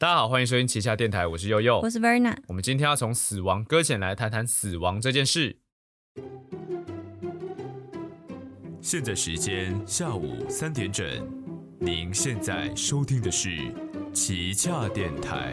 大家好，欢迎收听旗下电台，我是悠悠我。是 Verna。我们今天要从死亡搁浅来谈谈死亡这件事。现在时间下午三点整，您现在收听的是旗下电台。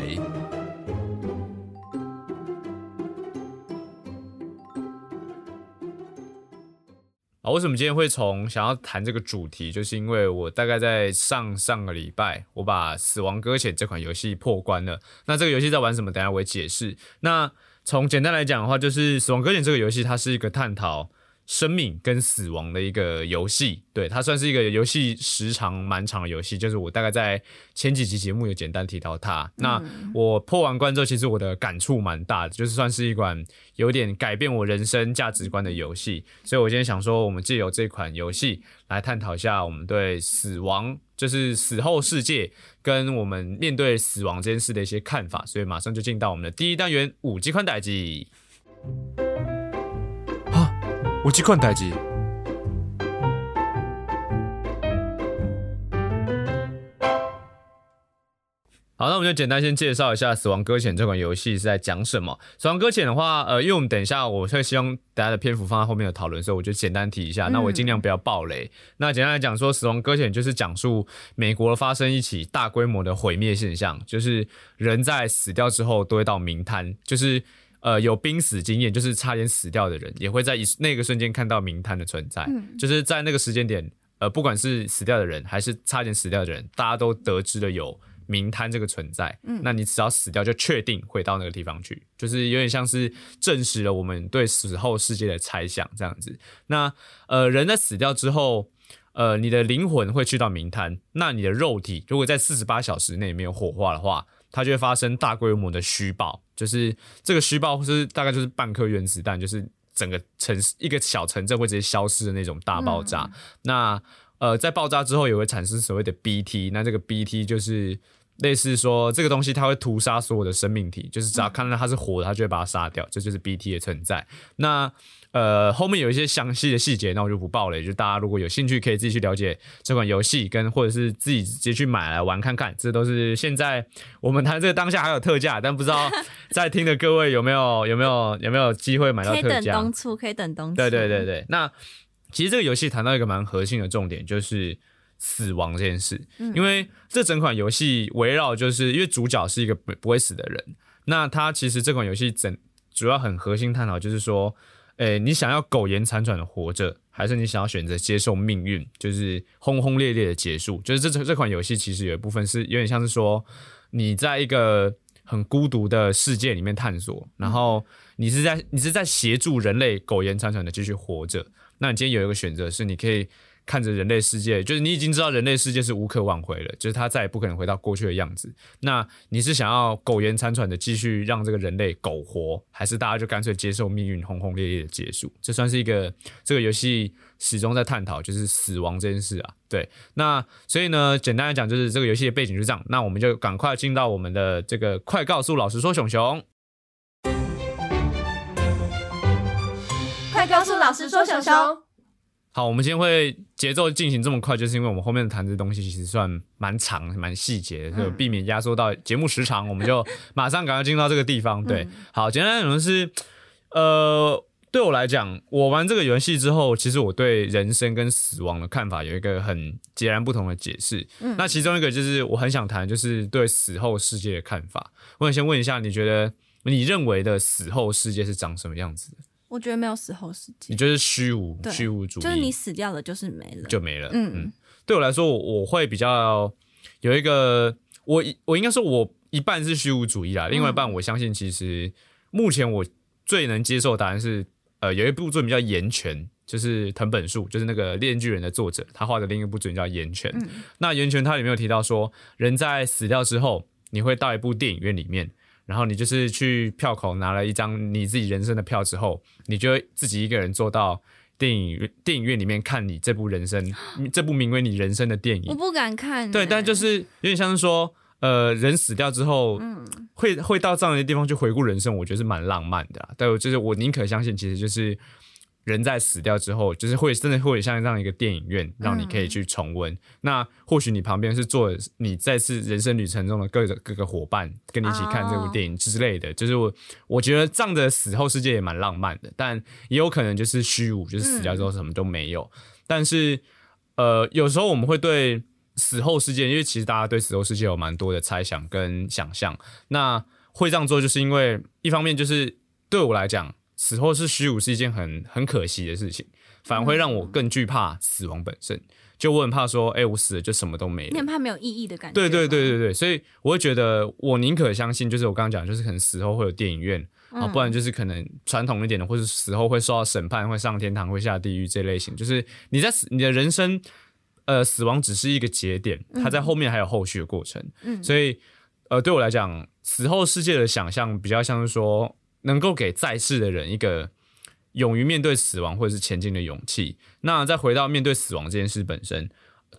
啊，为什么今天会从想要谈这个主题，就是因为我大概在上上个礼拜，我把《死亡搁浅》这款游戏破关了。那这个游戏在玩什么？等下我会解释。那从简单来讲的话，就是《死亡搁浅》这个游戏，它是一个探讨生命跟死亡的一个游戏。对，它算是一个游戏时长蛮长的游戏。就是我大概在前几集节目有简单提到它。那我破完关之后，其实我的感触蛮大的，就是算是一款有点改变我人生价值观的游戏。所以我今天想说，我们借由这款游戏来探讨一下我们对死亡，就是死后世界跟我们面对死亡这件事的一些看法。所以马上就进到我们的第一单元五级宽带机。啊，五 G 宽带机。好，那我们就简单先介绍一下《死亡搁浅》这款游戏是在讲什么。《死亡搁浅》的话，呃，因为我们等一下我会希望大家的篇幅放在后面的讨论，所以我就简单提一下。那我尽量不要暴雷。那简单来讲说，《死亡搁浅》就是讲述美国发生一起大规模的毁灭现象，就是人在死掉之后都会到冥滩，就是呃有濒死经验，就是差点死掉的人也会在一那个瞬间看到冥滩的存在，就是在那个时间点，呃，不管是死掉的人还是差点死掉的人，大家都得知了有。冥滩这个存在，嗯，那你只要死掉就确定会到那个地方去，就是有点像是证实了我们对死后世界的猜想这样子。那呃，人在死掉之后，呃，你的灵魂会去到冥滩，那你的肉体如果在四十八小时内没有火化的话，它就会发生大规模的虚爆，就是这个虚爆是大概就是半颗原子弹，就是整个城市一个小城镇会直接消失的那种大爆炸。那呃，在爆炸之后也会产生所谓的 BT，那这个 BT 就是类似说这个东西它会屠杀所有的生命体，就是只要看到它是活的，它就会把它杀掉，这就是 BT 的存在。那呃后面有一些详细的细节，那我就不报了，就大家如果有兴趣可以自己去了解这款游戏，跟或者是自己直接去买来玩看看，这都是现在我们谈这个当下还有特价，但不知道在听的各位有没有有没有有没有机会买到可以等特价？冬促，可以等冬促。对对对对，那其实这个游戏谈到一个蛮核心的重点，就是死亡这件事。因为这整款游戏围绕就是因为主角是一个不不会死的人，那他其实这款游戏整主要很核心探讨就是说，诶，你想要苟延残喘的活着，还是你想要选择接受命运，就是轰轰烈烈的结束？就是这这这款游戏其实有一部分是有点像是说，你在一个很孤独的世界里面探索，然后你是在你是在协助人类苟延残喘的继续活着。那你今天有一个选择是，你可以看着人类世界，就是你已经知道人类世界是无可挽回了，就是它再也不可能回到过去的样子。那你是想要苟延残喘的继续让这个人类苟活，还是大家就干脆接受命运轰轰烈烈的结束？这算是一个这个游戏始终在探讨，就是死亡这件事啊。对，那所以呢，简单来讲，就是这个游戏的背景就是这样。那我们就赶快进到我们的这个快告诉老师说，熊熊。快告诉老师说，熊熊。好，我们今天会节奏进行这么快，就是因为我们后面谈这东西其实算蛮长、蛮细节的，所以避免压缩到节目时长，我们就马上赶快进到这个地方。对，好，简单内容是，呃，对我来讲，我玩这个游戏之后，其实我对人生跟死亡的看法有一个很截然不同的解释。那其中一个就是我很想谈，就是对死后世界的看法。我想先问一下，你觉得你认为的死后世界是长什么样子的？我觉得没有死后世界你，就是虚无、对虚无主义，就是你死掉了就是没了。就没了。嗯嗯，对我来说，我我会比较有一个，我我应该说，我一半是虚无主义啦，另外一半我相信，其实目前我最能接受的答案是，呃，有一部作品叫《岩泉》，就是藤本树，就是那个《猎人巨人》的作者，他画的另一部作品叫《岩泉》。那《岩泉》它里面有提到说，人在死掉之后，你会到一部电影院里面。然后你就是去票口拿了一张你自己人生的票之后，你就自己一个人坐到电影电影院里面看你这部人生这部名为你人生的电影。我不敢看欸。对，但就是有点像是说，呃，人死掉之后，会会到这样的地方去回顾人生，我觉得是蛮浪漫的啦。但我就是我宁可相信，其实就是人在死掉之后，就是会真的会像这样一个电影院，让你可以去重温。那或许你旁边是坐你再次人生旅程中的各个各个伙伴，跟你一起看这部电影之类的。就是我我觉得这样的死后世界也蛮浪漫的，但也有可能就是虚无，就是死掉之后什么都没有。但是呃，有时候我们会对死后世界，因为其实大家对死后世界有蛮多的猜想跟想象。那会这样做，就是因为一方面就是对我来讲。死后是虚无是一件很很可惜的事情，反而会让我更惧怕死亡本身。就我很怕说，哎，我死了就什么都没了。你很怕没有意义的感觉。对对对对对，所以我会觉得，我宁可相信，就是我刚刚讲，就是可能死后会有电影院啊，不然就是可能传统一点的，或者死后会受到审判，会上天堂，会下地狱这类型。就是你在死，你的人生，呃，死亡只是一个节点，它在后面还有后续的过程。嗯，所以呃，对我来讲，死后世界的想象比较像是说。能够给在世的人一个勇于面对死亡或者是前进的勇气。那再回到面对死亡这件事本身，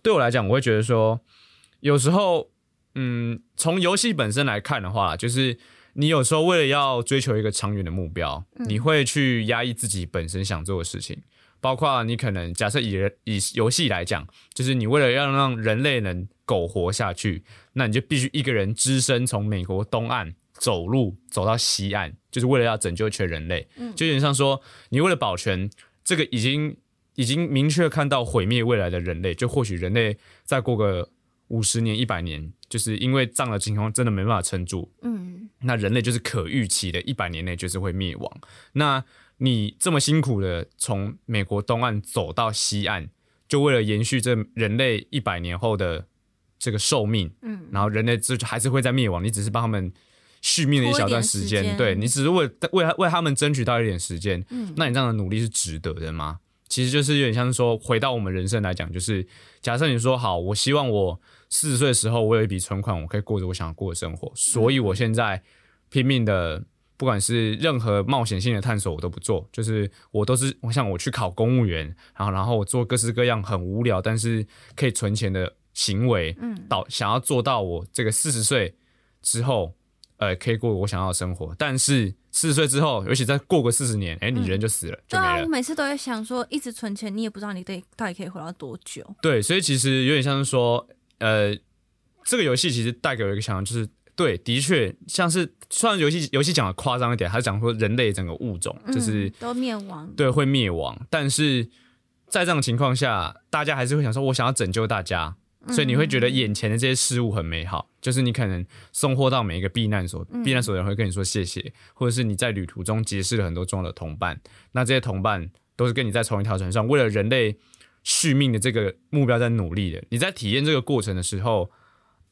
对我来讲，我会觉得说，有时候，嗯，从游戏本身来看的话，就是你有时候为了要追求一个长远的目标，你会去压抑自己本身想做的事情，包括你可能假设以人以游戏来讲，就是你为了要让人类能苟活下去，那你就必须一个人只身从美国东岸。走路走到西岸，就是为了要拯救全人类。嗯，就有点像说，你为了保全这个已经已经明确看到毁灭未来的人类，就或许人类再过个五十年、一百年，就是因为这样的情况真的没办法撑住。嗯，那人类就是可预期的，一百年内就是会灭亡。那你这么辛苦的从美国东岸走到西岸，就为了延续这人类一百年后的这个寿命。嗯，然后人类就还是会在灭亡，你只是帮他们。续命的一小段时间，对你只是为为为他们争取到一点时间，嗯，那你这样的努力是值得的吗？其实就是有点像是说，回到我们人生来讲，就是假设你说好，我希望我四十岁的时候，我有一笔存款，我可以过着我想过的生活，所以我现在拼命的，不管是任何冒险性的探索，我都不做，就是我都是我想我去考公务员，然后然后我做各式各样很无聊但是可以存钱的行为，嗯，到想要做到我这个四十岁之后。呃，可以过我想要的生活，但是四十岁之后，尤其再过个四十年，哎，你人就死了，就没了。我每次都在想说，一直存钱，你也不知道你得到底可以活到多久。对，所以其实有点像是说，呃，这个游戏其实带给我一个想法，就是对，的确像是虽然游戏游戏讲的夸张一点，它讲说人类整个物种就是都灭亡，对，会灭亡，但是在这种情况下，大家还是会想说，我想要拯救大家。所以你会觉得眼前的这些事物很美好，就是你可能送货到每一个避难所，避难所的人会跟你说谢谢，或者是你在旅途中结识了很多重要的同伴，那这些同伴都是跟你在同一条船上，为了人类续命的这个目标在努力的。你在体验这个过程的时候，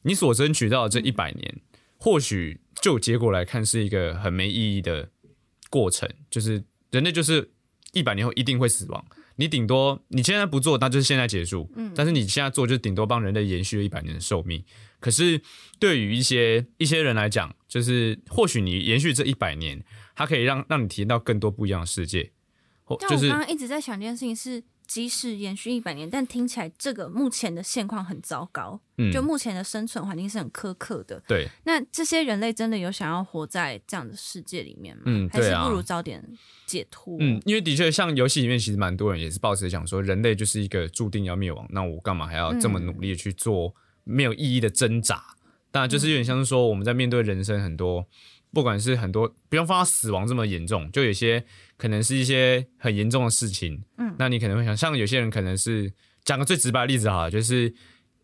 你所争取到的这一百年，或许就结果来看是一个很没意义的过程，就是人类就是一百年后一定会死亡。你顶多你现在不做，那就是现在结束。嗯，但是你现在做，就顶多帮人类延续了一百年的寿命。可是对于一些一些人来讲，就是或许你延续这一百年，它可以让让你体验到更多不一样的世界。或就是我刚刚一直在想一件事情是。即使延续一百年，但听起来这个目前的现况很糟糕。嗯，就目前的生存环境是很苛刻的。对，那这些人类真的有想要活在这样的世界里面吗？嗯，还是不如早点解脱。嗯，因为的确，像游戏里面其实蛮多人也是抱持想说，人类就是一个注定要灭亡，那我干嘛还要这么努力去做没有意义的挣扎？当然，就是有点像是说，我们在面对人生很多。不管是很多，不用放到死亡这么严重，就有些可能是一些很严重的事情。嗯，那你可能会想，像有些人可能是讲个最直白的例子哈，就是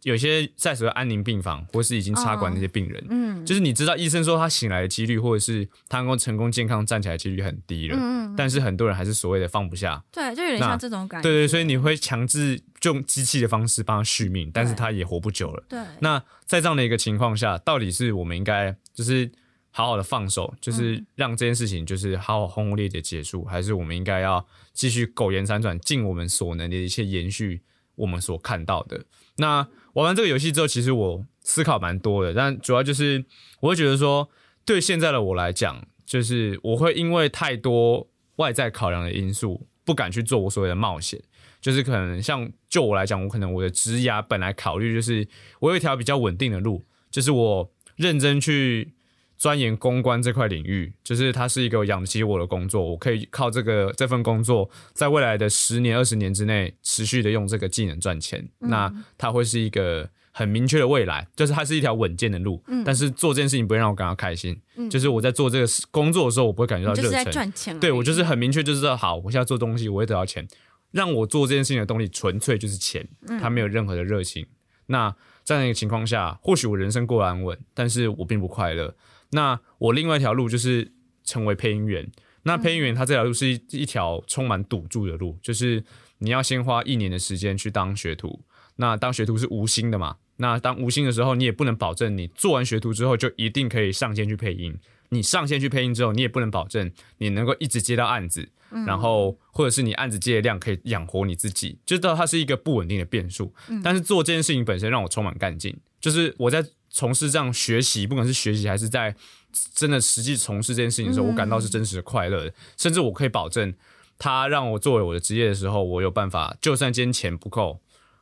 有些在所谓安宁病房或是已经插管那些病人，嗯，就是你知道医生说他醒来的几率，或者是他能够成功健康站起来几率很低了，嗯，但是很多人还是所谓的放不下，对，就有点像这种感觉，对对，所以你会强制用机器的方式帮他续命，但是他也活不久了，对。那在这样的一个情况下，到底是我们应该就是？好好的放手，就是让这件事情就是好好轰轰烈烈结束，还是我们应该要继续苟延残喘，尽我们所能的一切延续我们所看到的？那玩完这个游戏之后，其实我思考蛮多的，但主要就是我会觉得说，对现在的我来讲，就是我会因为太多外在考量的因素，不敢去做我所谓的冒险。就是可能像就我来讲，我可能我的职涯本来考虑就是我有一条比较稳定的路，就是我认真去。钻研公关这块领域，就是它是一个养起我的工作，我可以靠这个这份工作，在未来的十年、二十年之内，持续的用这个技能赚钱。那它会是一个很明确的未来，就是它是一条稳健的路。但是做这件事情不会让我感到开心，就是我在做这个工作的时候，我不会感觉到热忱。赚钱，对我就是很明确，就是说好，我现在做东西，我会得到钱。让我做这件事情的动力，纯粹就是钱，它没有任何的热情。那在那个情况下，或许我人生过得安稳，但是我并不快乐。那我另外一条路就是成为配音员。那配音员他这条路是一一条充满赌注的路，就是你要先花一年的时间去当学徒。那当学徒是无薪的嘛？那当无薪的时候，你也不能保证你做完学徒之后就一定可以上线去配音。你上线去配音之后，你也不能保证你能够一直接到案子，然后或者是你案子接的量可以养活你自己，就知道它是一个不稳定的变数。但是做这件事情本身让我充满干劲，就是我在从事这样学习，不管是学习还是在真的实际从事这件事情的时候，我感到是真实的快乐，甚至我可以保证，他让我作为我的职业的时候，我有办法，就算今天钱不够，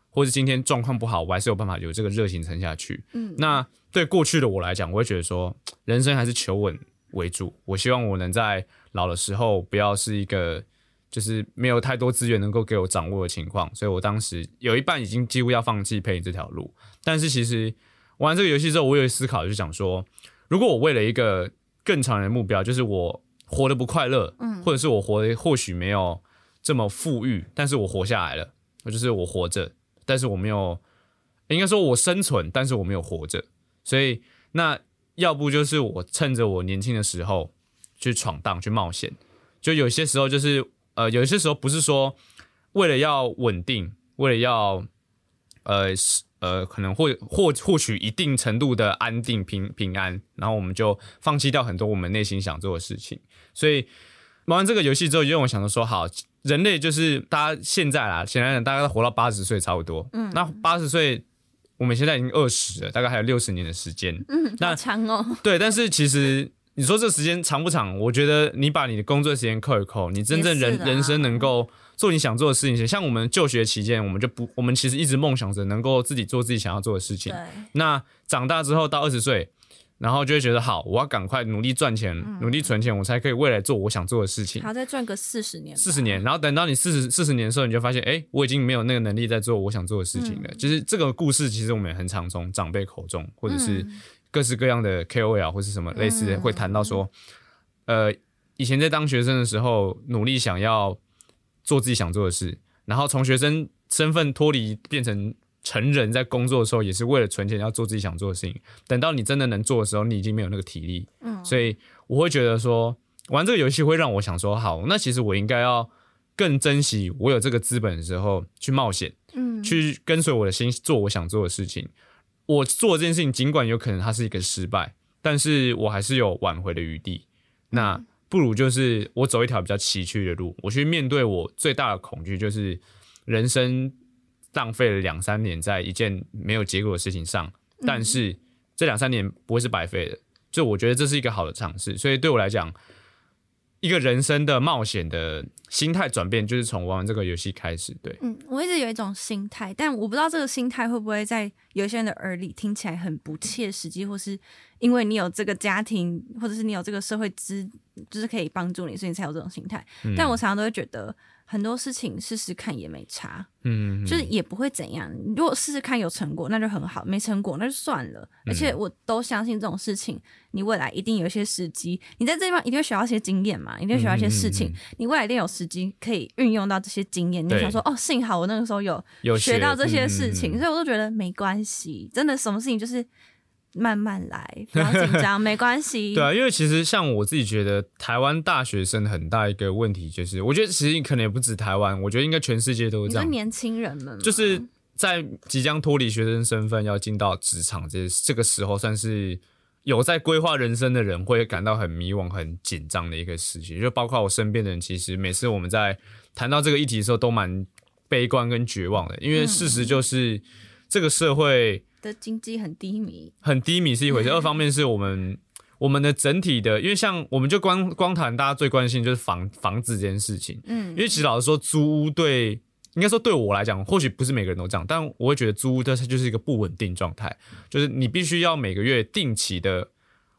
或是今天状况不好，我还是有办法有这个热情撑下去。嗯，那。对过去的我来讲，我会觉得说，人生还是求稳为主。我希望我能在老的时候，不要是一个就是没有太多资源能够给我掌握的情况。所以我当时有一半已经几乎要放弃配音这条路。但是其实玩这个游戏之后，我有思考，就想说，如果我为了一个更长远的目标，就是我活得不快乐，嗯，或者是我活得或许没有这么富裕，但是我活下来了，就是我活着，但是我没有，应该说我生存，但是我没有活着。所以，那要不就是我趁着我年轻的时候去闯荡、去冒险。就有些时候，就是呃，有些时候不是说为了要稳定，为了要呃呃，可能会获获取一定程度的安定、平平安，然后我们就放弃掉很多我们内心想做的事情。所以玩完这个游戏之后，就让我想着说：好，人类就是大家现在啦，显然大家活到八十岁差不多。嗯，那八十岁。我们现在已经二十了，大概还有六十年的时间。嗯，那长哦。对，但是其实你说这时间长不长？我觉得你把你的工作时间扣一扣，你真正人人生能够做你想做的事情。像我们就学期间，我们就不，我们其实一直梦想着能够自己做自己想要做的事情。对。那长大之后到二十岁。然后就会觉得好，我要赶快努力赚钱，努力存钱，我才可以未来做我想做的事情。好，再赚个四十年。四十年，然后等到你四十四十年的时候，你就发现，哎，我已经没有那个能力在做我想做的事情了。就是这个故事，其实我们也很常从长辈口中，或者是各式各样的 KOL 或是什么类似的，会谈到说，呃，以前在当学生的时候，努力想要做自己想做的事，然后从学生身份脱离，变成。成人在工作的时候也是为了存钱，要做自己想做的事情。等到你真的能做的时候，你已经没有那个体力。嗯，所以我会觉得说，玩这个游戏会让我想说，好，那其实我应该要更珍惜我有这个资本的时候去冒险，嗯，去跟随我的心做我想做的事情。我做这件事情，尽管有可能它是一个失败，但是我还是有挽回的余地。那不如就是我走一条比较崎岖的路，我去面对我最大的恐惧，就是人生。浪费了两三年在一件没有结果的事情上，但是这两三年不会是白费的，就我觉得这是一个好的尝试。所以对我来讲，一个人生的冒险的心态转变，就是从玩这个游戏开始。对，嗯，我一直有一种心态，但我不知道这个心态会不会在有些人的耳里听起来很不切实际，或是因为你有这个家庭，或者是你有这个社会资，就是可以帮助你，所以你才有这种心态。但我常常都会觉得。很多事情试试看也没差，嗯，就是也不会怎样。如果试试看有成果，那就很好；没成果那就算了。而且我都相信这种事情，你未来一定有一些时机。你在这地方一定会学到一些经验嘛，一定会学到一些事情。你未来一定有时机可以运用到这些经验。你想说，哦，幸好我那个时候有学到这些事情，所以我都觉得没关系。真的，什么事情就是。慢慢来，不要紧张，没关系。对啊，因为其实像我自己觉得，台湾大学生很大一个问题就是，我觉得其实可能也不止台湾，我觉得应该全世界都是这样。年轻人们就是在即将脱离学生身份，要进到职场这这个时候，算是有在规划人生的人会感到很迷惘、很紧张的一个时期。就包括我身边的人，其实每次我们在谈到这个议题的时候，都蛮悲观跟绝望的，因为事实就是这个社会。的经济很低迷，很低迷是一回事。二方面是我们我们的整体的，因为像我们就光光谈大家最关心就是房房子这件事情。嗯，因为其实老实说，租屋对应该说对我来讲，或许不是每个人都这样，但我会觉得租屋它就是一个不稳定状态，就是你必须要每个月定期的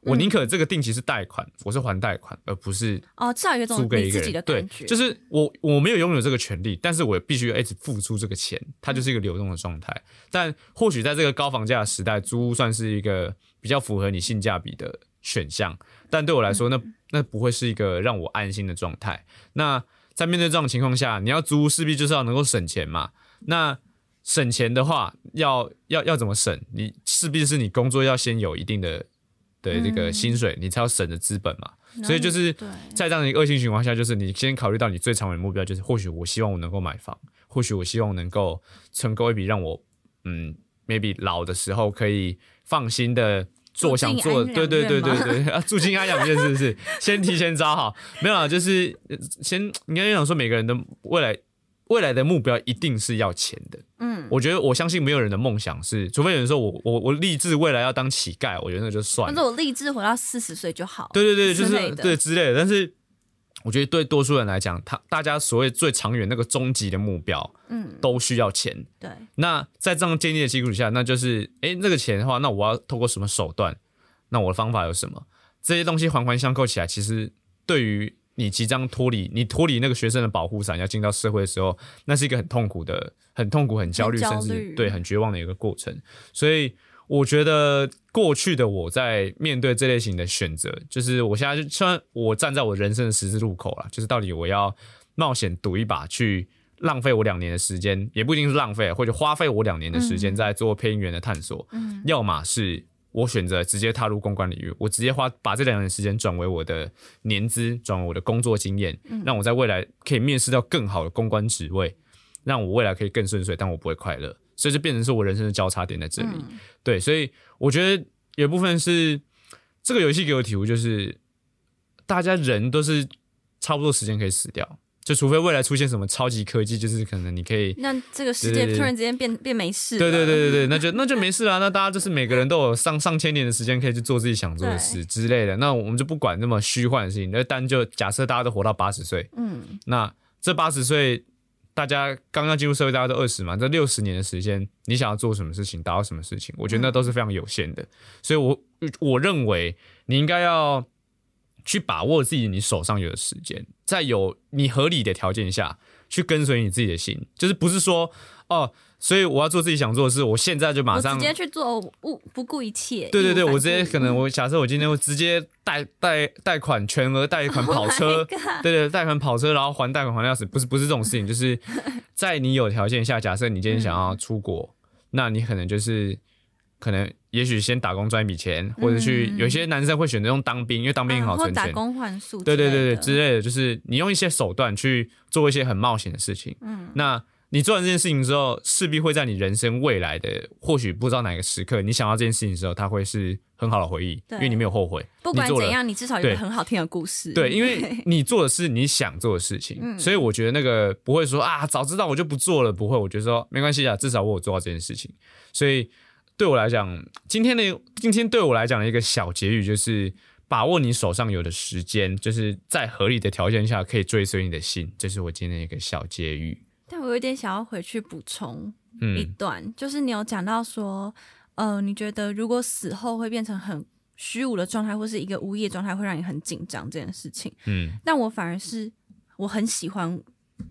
我宁可这个定期是贷款，我是还贷款，而不是哦，至少有一租种给一个人。你自己的对就是我我没有拥有这个权利，但是我必须要一直付出这个钱，它就是一个流动的状态。但或许在这个高房价的时代，租屋算是一个比较符合你性价比的选项，但对我来说，那那不会是一个让我安心的状态。那在面对这种情况下，你要租屋势必就是要能够省钱嘛。那省钱的话，要要要怎么省？你势必是你工作要先有一定的的这个薪水，你才要省的资本嘛。所以就是在这样的一个恶性循环下，就是你先考虑到你最长远的目标，就是或许我希望我能够买房，或许我希望能够存够一笔让我嗯，maybe 老的时候可以放心的做想做，安对对对对对，啊，住进安养院是不是？先提前找好，没有啦，就是呃先应该想说每个人的未来未来的目标一定是要钱的。嗯，我觉得我相信没有人的梦想是，除非有人说我我我立志未来要当乞丐，我觉得那就算了但是。我立志活到四十岁就好。对对对，就是对之类的。但是我觉得对多数人来讲，他大家所谓最长远那个终极的目标，嗯，都需要钱。对，那在这样建立的基础下，那就是诶，那个钱的话，那我要透过什么手段？那我的方法有什么？这些东西环环相扣起来，其实对于你即将脱离你脱离那个学生的保护伞，要进到社会的时候，那是一个很痛苦的、很痛苦、很焦虑，甚至对很绝望的一个过程。所以我觉得过去的我在面对这类型的选择，就是我现在就虽然我站在我人生的十字路口了，就是到底我要冒险赌一把去。浪费我两年的时间，也不一定是浪费，或者花费我两年的时间在做配音员的探索。嗯，要么是我选择直接踏入公关领域，我直接花把这两年时间转为我的年资，转为我的工作经验，让我在未来可以面试到更好的公关职位，让我未来可以更顺遂，但我不会快乐，所以就变成是我人生的交叉点在这里。嗯对，所以我觉得有部分是这个游戏给我体悟，就是大家人都是差不多时间可以死掉，就除非未来出现什么超级科技，就是可能你可以那这个世界突然之间变变没事。对对对对对，那就 那就没事啦。那大家就是每个人都有上上千年的时间可以去做自己想做的事之类的。那我们就不管那么虚幻的事情，那单就假设大家都活到八十岁，嗯，那这八十岁大家刚刚进入社会，大家都二十嘛，这六十年的时间，你想要做什么事情，达到什么事情，我觉得那都是非常有限的。所以我我认为你应该要去把握自己你手上有的时间，在有你合理的条件下去跟随你自己的心，就是不是说哦，所以我要做自己想做的事，我现在就马上直接去做，不不顾一切。对对对，我直接可能我假设我今天会直接贷贷贷款全额贷款跑 Oh 车对对，贷款跑车，然后还贷款还要死，不是不是这种事情，就是在你有条件下，假设你今天想要出国，那你可能就是可能也许先打工赚一笔钱，或者去、嗯有些男生会选择用当兵，因为当兵很好啊或打。工换宿对。对对对，之类的，就是你用一些手段去做一些很冒险的事情。嗯，那你做完这件事情之后，势必会在你人生未来的或许不知道哪个时刻，你想到这件事情的时候，它会是很好的回忆，因为你没有后悔。不管怎样，你至少有对个很好听的故事。对，因为 你做的是你想做的事情，嗯所以我觉得那个不会说啊，早知道我就不做了，不会，我觉得说没关系啊，至少我有做到这件事情。所以对我来讲，今天的今天对我来讲的一个小结语就是。把握你手上有的时间，就是在合理的条件下可以追随你的心，这是我今天的一个小结语。但我有点想要回去补充一嗯段，就是你有讲到说，呃，你觉得如果死后会变成很虚无的状态，或是一个无业状态，会让你很紧张这件事情。嗯，但我反而是我很喜欢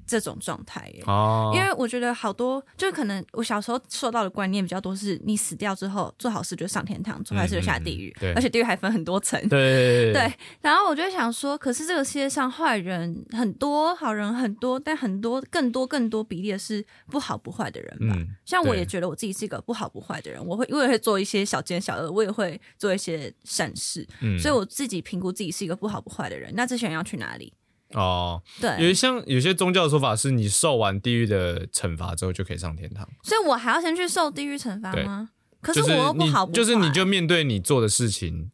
这种状态耶。哦，因为我觉得好多，就是可能我小时候受到的观念比较多是，你死掉之后做好事就上天堂，做坏事就下地狱，嗯嗯对而且地狱还分很多层。对对，然后我就想说，可是这个世界上坏人很多，好人很多，但很多更多更多比例的是不好不坏的人吧。嗯像我也觉得我自己是一个不好不坏的人，我会我也会做一些小奸小恶，我也会做一些善事，嗯，所以我自己评估自己是一个不好不坏的人。那这些人要去哪里？哦，对。有对，像有些宗教的说法是你受完地狱的惩罚之后就可以上天堂，所以我还要先去受地狱惩罚吗？可是我又不好不坏，就是你就面对你做的事情，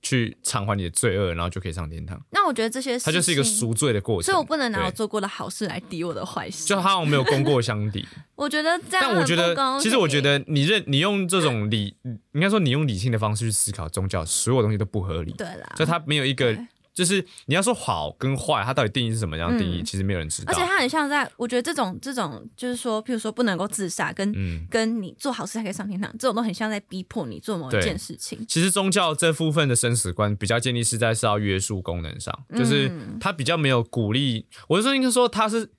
去偿还你的罪恶，然后就可以上天堂。那我觉得这些事它就是一个赎罪的过程，所以我不能拿我做过的好事来抵我的坏事。就他好像没有功过相抵，我觉得这样但我觉得其实我觉得你认你用这种理，应该说你用理性的方式去思考宗教，所有东西都不合理，对啦，就它没有一个对，就是你要说好跟坏，它到底定义是什么样的定义，嗯其实没有人知道而且。它很像在，我觉得这种这种就是说，譬如说不能够自杀，跟、嗯，跟你做好事才可以上天堂，这种都很像在逼迫你做某一件事情。其实宗教这部分的生死观比较建立是在是要约束功能上，就是嗯它比较没有鼓励，我是说应该说它是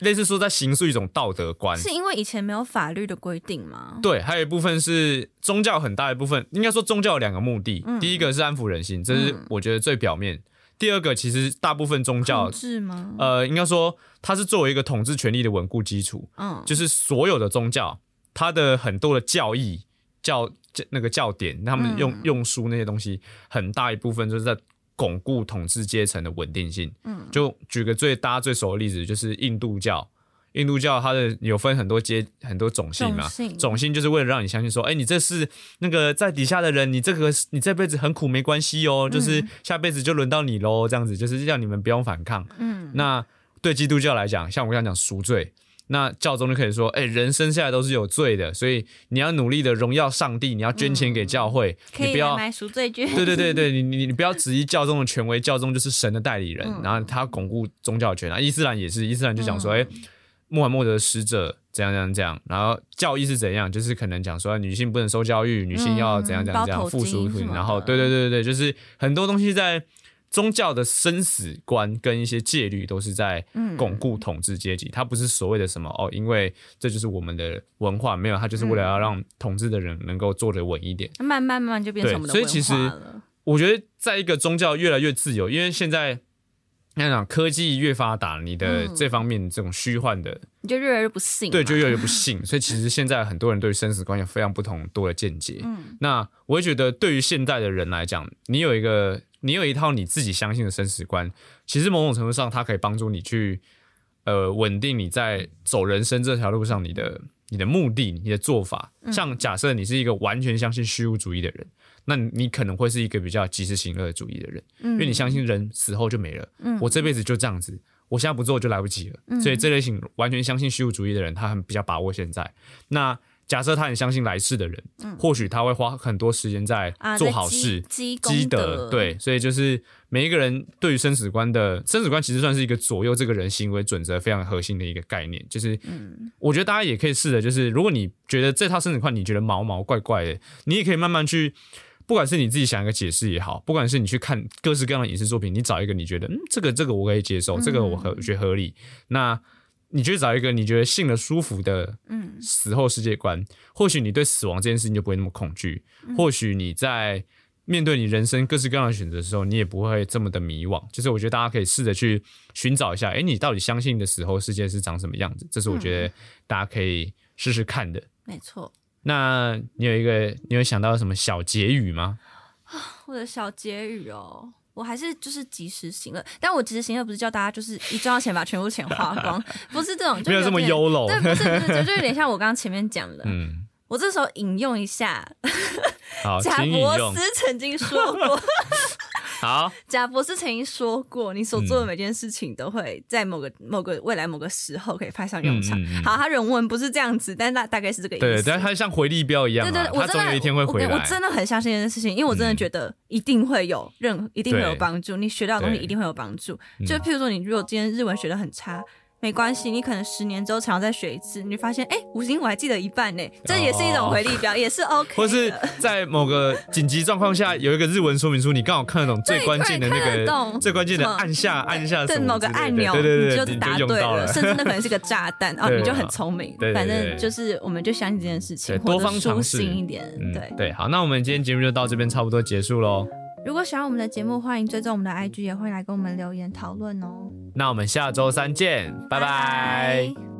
类似说在形塑一种道德观。是因为以前没有法律的规定吗？对，还有一部分是宗教很大一部分，应该说宗教有两个目的，嗯第一个是安抚人心，这是我觉得最表面；第二个其实大部分宗教是，吗？呃，应该说它是作为一个统治权力的稳固基础，嗯，就是所有的宗教，它的很多的教义、教教那个教典，他们用、嗯用书那些东西，很大一部分就是在巩固统治阶层的稳定性。嗯，就举个最大家最熟的例子，就是印度教。印度教它的有分很多阶很多种姓嘛种，姓就是为了让你相信说，哎、你这是那个在底下的人，你这个你这辈子很苦没关系哦，就是下辈子就轮到你喽，这样子就是让你们不用反抗。嗯，那对基督教来讲，像我刚刚讲赎罪，那教宗就可以说，哎、人生下来都是有罪的，所以你要努力的荣耀上帝，你要捐钱给教会，你不要。买赎罪券。对 对对对，你你你不要质疑教宗的权威，教宗就是神的代理人，嗯然后他巩固宗教权啊。伊斯兰也是，伊斯兰就讲说，哎、穆罕默德的使者怎样怎样怎样，然后教义是怎样，就是可能讲说女性不能受教育，女性要怎样怎样怎样，附属品，然后对对对对对，就是很多东西在宗教的生死观跟一些戒律都是在嗯巩固统治阶级，它不是所谓的什么哦，因为这就是我们的文化，没有，它就是为了要让统治的人能够做得稳一点。慢慢慢慢就变成我们的所以其实。我觉得在一个宗教越来越自由，因为现在那讲科技越发达，你的嗯这方面这种虚幻的，你就越来越不信。对，就越来越不信。所以其实现在很多人对生死观有非常不同多的见解。嗯那我也觉得，对于现代的人来讲，你有一个，你有一套你自己相信的生死观，其实某种程度上，它可以帮助你去，呃，稳定你在走人生这条路上你的你的目的、你的做法。像假设你是一个完全相信虚无主义的人，那你可能会是一个比较及时行乐主义的人，嗯因为你相信人死后就没了，我这辈子就这样子。我现在不做就来不及了，所以这类型完全相信虚无主义的人，他很比较把握现在。那假设他很相信来世的人，或许他会花很多时间在啊，做好事、积德，对，所以就是每一个人对于生死观的生死观，其实算是一个左右这个人行为准则非常核心的一个概念。就是，我觉得大家也可以试着，就是如果你觉得这套生死观你觉得毛毛怪怪的，你也可以慢慢去。不管是你自己想一个解释也好，不管是你去看各式各样的影视作品，你找一个你觉得嗯这个这个我可以接受，这个我合觉得合理，那你去找一个你觉得信了舒服的嗯死后世界观，或许你对死亡这件事情就不会那么恐惧，或许你在面对你人生各式各样的选择的时候，你也不会这么的迷惘。就是我觉得大家可以试着去寻找一下，诶，你到底相信的死后世界是长什么样子？这是我觉得大家可以试试看的。没错。那你有一个，你有想到什么小结语吗？我的小结语哦，我还是就是及时行乐，但我及时行乐不是叫大家就是一赚到钱把全部钱花光，不是这种，就没有这么点优柔。对，不是不是，就有点像我刚刚前面讲的。嗯，我这时候引用一下，贾博士。曾经说过，好，贾博士曾经说过，你所做嗯的每件事情都会在某个某个未来某个时候可以派上用场。嗯嗯嗯好，他人文不是这样子，但大大概是这个意思。对，但他像回力镖一样、啊，对对，对我真的它总有一天会回来。我我真的很相信这件事情，因为我真的觉得一定会有任，一定会有帮助。你学到的东西一定会有帮助。嗯就譬如说，你如果今天日文学的很差。没关系，你可能十年之后想要再学一次，你就发现，哎，五行我还记得一半呢，这也是一种回力镖，也是 OK 的。或是在某个紧急状况下，有一个日文说明书，你刚好看得懂最关键的那个懂最关键的按下按下对某个按钮，对对对，你就答对了，了。甚至那可能是个炸弹，哦，对你就很聪明。反正就是，我们就相信这件事情，对多方尝试心一点。嗯对，对，好，那我们今天节目就到这边差不多结束喽。如果喜欢我们的节目，欢迎追踪我们的 IG，也会来跟我们留言讨论哦。那我们下周三见，拜。拜拜